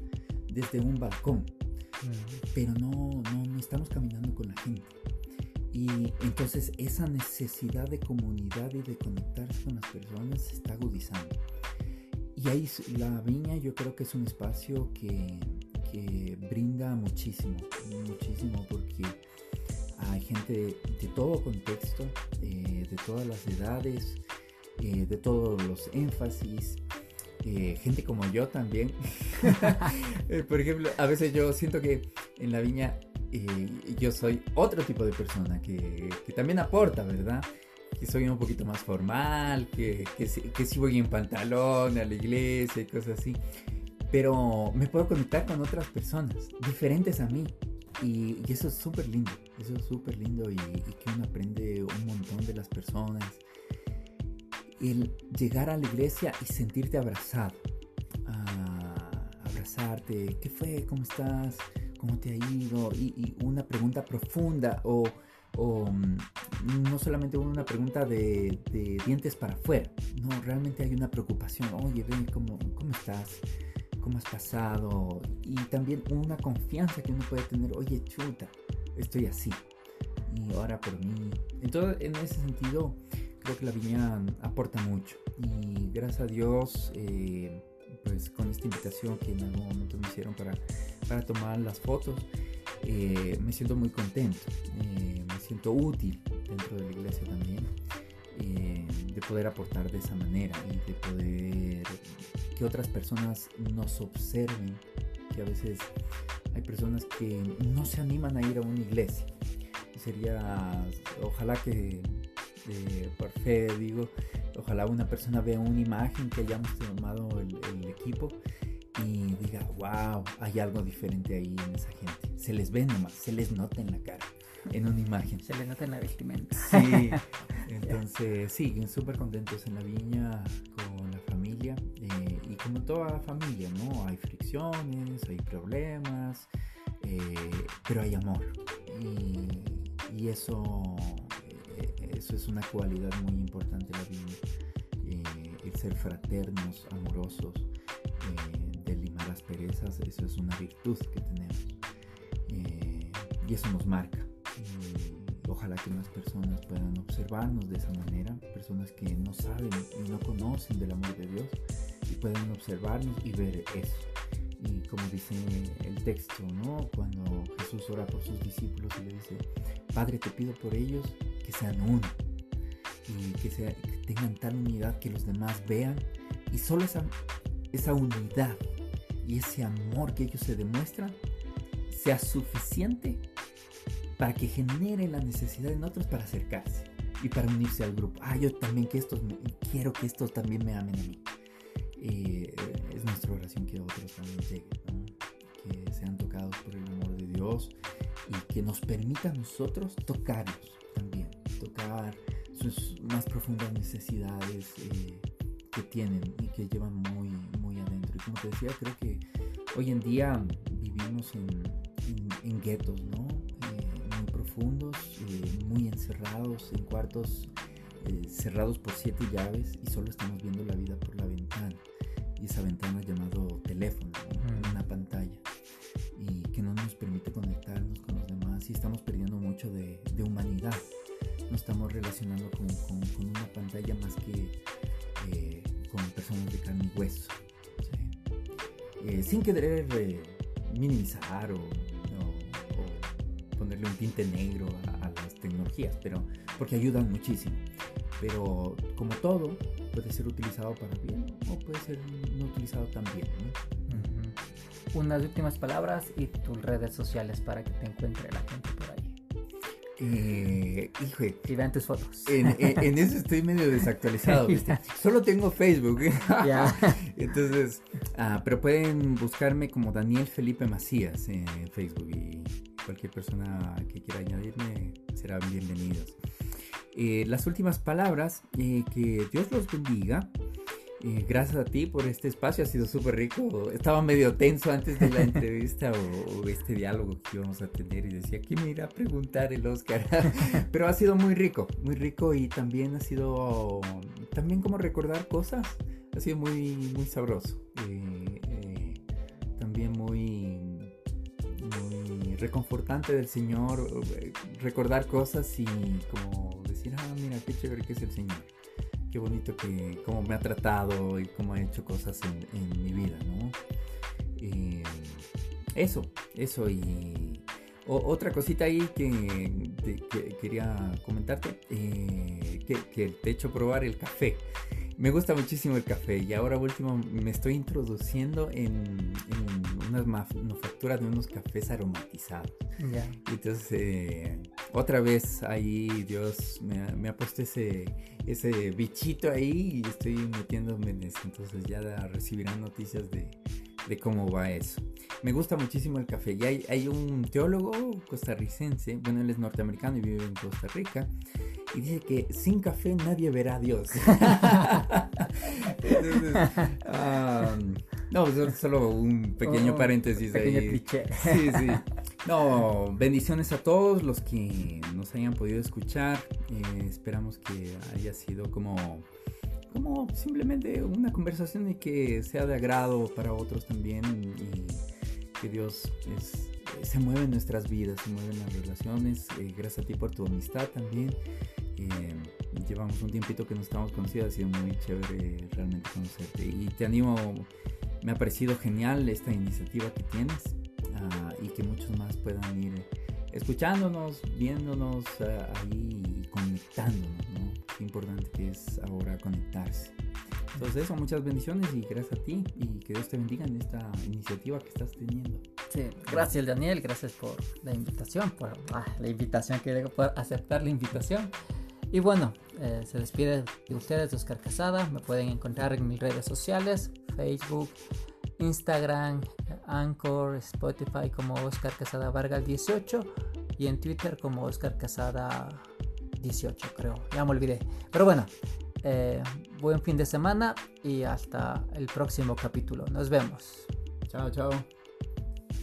desde un balcón. Pero no, no, no estamos caminando con la gente. Y entonces esa necesidad de comunidad y de conectarse con las personas se está agudizando. Y ahí la viña yo creo que es un espacio que, que brinda muchísimo, muchísimo porque hay gente de todo contexto, eh, de todas las edades, eh, de todos los énfasis, eh, gente como yo también. Por ejemplo, a veces yo siento que en la viña yo soy otro tipo de persona que, también aporta, ¿verdad? Que soy un poquito más formal, que, que, sí voy en pantalón a la iglesia y cosas así. Pero me puedo conectar con otras personas diferentes a mí. Y, eso es súper lindo, eso es súper lindo y, que uno aprende un montón de las personas. El llegar a la iglesia y sentirte abrazado, ah, abrazarte, ¿qué fue? ¿Cómo estás? ¿Cómo te ha ido? Y, una pregunta profunda o, mm, no solamente una pregunta de, dientes para afuera, no, realmente hay una preocupación, oye, ven, ¿cómo, ¿cómo estás? ¿Cómo has pasado? Y también una confianza que uno puede tener, oye, chuta, estoy así, y ahora por mí. Entonces, en ese sentido, creo que la viña aporta mucho, y gracias a Dios, eh, pues con esta invitación que en algún momento me hicieron para, para tomar las fotos, eh, me siento muy contento, eh, me siento útil dentro de la iglesia también, eh, de poder aportar de esa manera y de poder que otras personas nos observen, que a veces hay personas que no se animan a ir a una iglesia. Sería, ojalá que, por fe digo, Ojalá una persona vea una imagen que hayamos tomado el, equipo y diga, wow, hay algo diferente ahí en esa gente. Se les ve nomás, se les nota en la cara, en una imagen. Se les nota en la vestimenta. Sí, entonces sí, súper contentos en la viña con la familia eh, y como toda familia, ¿no? Hay fricciones, hay problemas, eh, pero hay amor y, y eso eso es una cualidad muy importante de la vida. Eh, el ser fraternos, amorosos, limar asperezas, eso es una virtud que tenemos. Eh, y eso nos marca. ojalá que más personas puedan observarnos de esa manera, personas que no saben y no conocen del amor de Dios, y puedan observarnos y ver eso. Y como dice el texto, ¿no? Cuando Jesús ora por sus discípulos y le dice, Padre, te pido por ellos que sean uno y que, sea, tengan tal unidad que los demás vean y solo esa, esa unidad y ese amor que ellos se demuestran sea suficiente para que genere la necesidad en otros para acercarse y para unirse al grupo. Ah, yo también que estos quiero que estos también me amen a mí. Eh, es nuestra oración que otros también lleguen, que sean tocados por el amor de Dios y que nos permita a nosotros tocarlos tocar sus más profundas necesidades eh, que tienen y que llevan muy, como te decía, creo que hoy en día vivimos en, en, guetos, ¿no? Eh, muy profundos, eh, muy encerrados en cuartos cerrados por siete llaves y solo estamos viendo la vida por la ventana. y esa ventana llamado teléfono, una pantalla, y que no nos permite conectarnos con los demás y estamos perdiendo mucho de, humanidad. Nos estamos relacionando con, una pantalla más que eh, con personas de carne y hueso. Sin querer eh, minimizar o, ponerle un tinte negro a, las tecnologías, pero porque ayudan muchísimo. Pero como todo, puede ser utilizado para bien o puede ser no utilizado tan bien. Unas últimas palabras y tus redes sociales para que te encuentre la gente. Eh, hijo, y vean tus fotos. En, eso estoy medio desactualizado. Solo tengo Facebook. Entonces, ah, pero pueden buscarme como Daniel Felipe Macías en Facebook y cualquier persona que quiera añadirme serán bienvenidos. Eh, las últimas palabras, eh, que Dios los bendiga. Eh, gracias a ti por este espacio, ha sido súper rico. Estaba medio tenso antes de la entrevista o, este diálogo que íbamos a tener y decía, ¿quién me irá a preguntar el Oscar? Pero ha sido muy rico, muy rico y también ha sido, también como recordar cosas, ha sido muy, muy sabroso. también muy, muy reconfortante del Señor, recordar cosas y como ah, mira, qué chévere que es el Señor. Qué bonito que, cómo me ha tratado y cómo ha hecho cosas en, mi vida, ¿no? Eh, eso, eso y otra cosita ahí que, quería comentarte, eh, que, que, te he hecho probar el café. Me gusta muchísimo el café y ahora último me estoy introduciendo en, unas manufacturas de unos cafés aromatizados. Entonces, eh, otra vez ahí Dios me, ha puesto ese, ese bichito ahí y estoy metiéndome en eso. Entonces ya recibirán noticias de, de cómo va eso. Me gusta muchísimo el café. Y hay, hay, un teólogo costarricense, bueno, él es norteamericano y vive en Costa Rica, y dice que sin café nadie verá a Dios. no, solo un pequeño oh, paréntesis ahí. Sí, sí. No, bendiciones a todos los que nos hayan podido escuchar. Eh, esperamos que haya sido como, como simplemente una conversación y que sea de agrado para otros también y que Dios se mueve en nuestras vidas, se mueve en las relaciones. Eh, gracias a ti por tu amistad también. Eh, llevamos un tiempito que nos estamos conocidos, ha sido muy chévere realmente conocerte. Y te animo, me ha parecido genial esta iniciativa que tienes ah, y que muchos más puedan ir escuchándonos, viéndonos ah, ahí y conectándonos, ¿no? Qué importante que es ahora conectarse. Entonces eso, muchas bendiciones y gracias a ti y que Dios te bendiga en esta iniciativa que estás teniendo. Sí, gracias Daniel, gracias por la invitación, por ah, la invitación que por aceptar la invitación. Y bueno, eh, se despide de ustedes Oscar Casada. Me pueden encontrar en mis redes sociales, Facebook, Instagram, Anchor, Spotify como Oscar Casada Vargas 18 y en Twitter como Oscar Casada 18 creo. Ya me olvidé. Pero bueno, eh, buen fin de semana y hasta el próximo capítulo. Nos vemos. Chao, chao.